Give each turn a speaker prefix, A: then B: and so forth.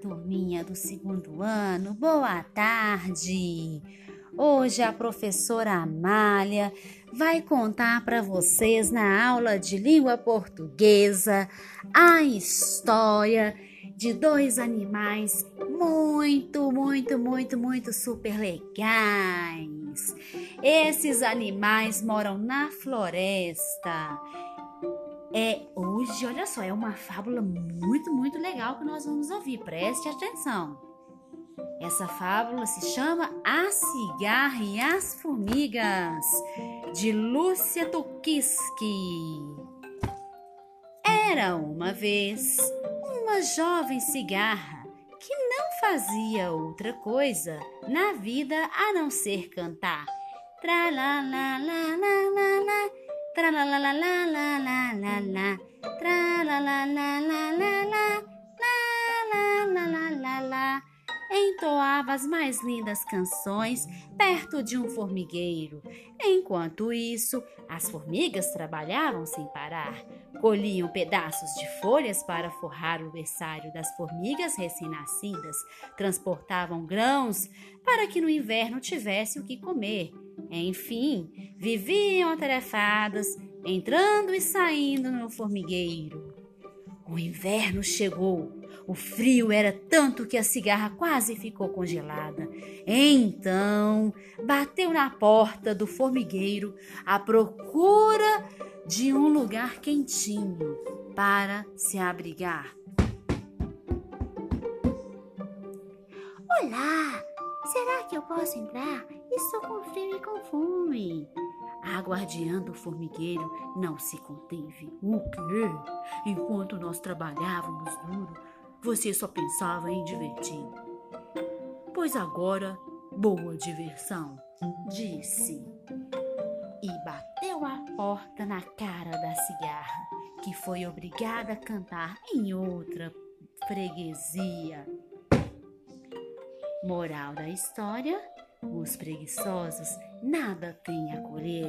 A: turminha do segundo ano, boa tarde! Hoje a professora Amália vai contar para vocês na aula de língua portuguesa a história de dois animais muito, muito, muito, muito super legais. Esses animais moram na floresta é hoje, olha só, é uma fábula muito, muito legal que nós vamos ouvir. Preste atenção. Essa fábula se chama A Cigarra e as Formigas, de Lúcia Tukiski. Era uma vez uma jovem cigarra que não fazia outra coisa na vida a não ser cantar. Tra la la la Tra la la la la la la la la. Tra la la la la la la. La la la la la Entoava as mais lindas canções perto de um formigueiro. Enquanto isso, as formigas trabalhavam sem parar. Colhiam pedaços de folhas para forrar o berçário das formigas recém-nascidas. Transportavam grãos para que no inverno tivesse o que comer enfim, viviam atarefadas, entrando e saindo no formigueiro. O inverno chegou. O frio era tanto que a cigarra quase ficou congelada. Então, bateu na porta do formigueiro à procura de um lugar quentinho para se abrigar.
B: Olá! Será que eu posso entrar? Estou com frio e com fome.
A: A guardiã do formigueiro não se conteve. O quê? Enquanto nós trabalhávamos duro, você só pensava em divertir. Pois agora, boa diversão, disse. E bateu a porta na cara da cigarra, que foi obrigada a cantar em outra freguesia. Moral da história: os preguiçosos nada têm a colher.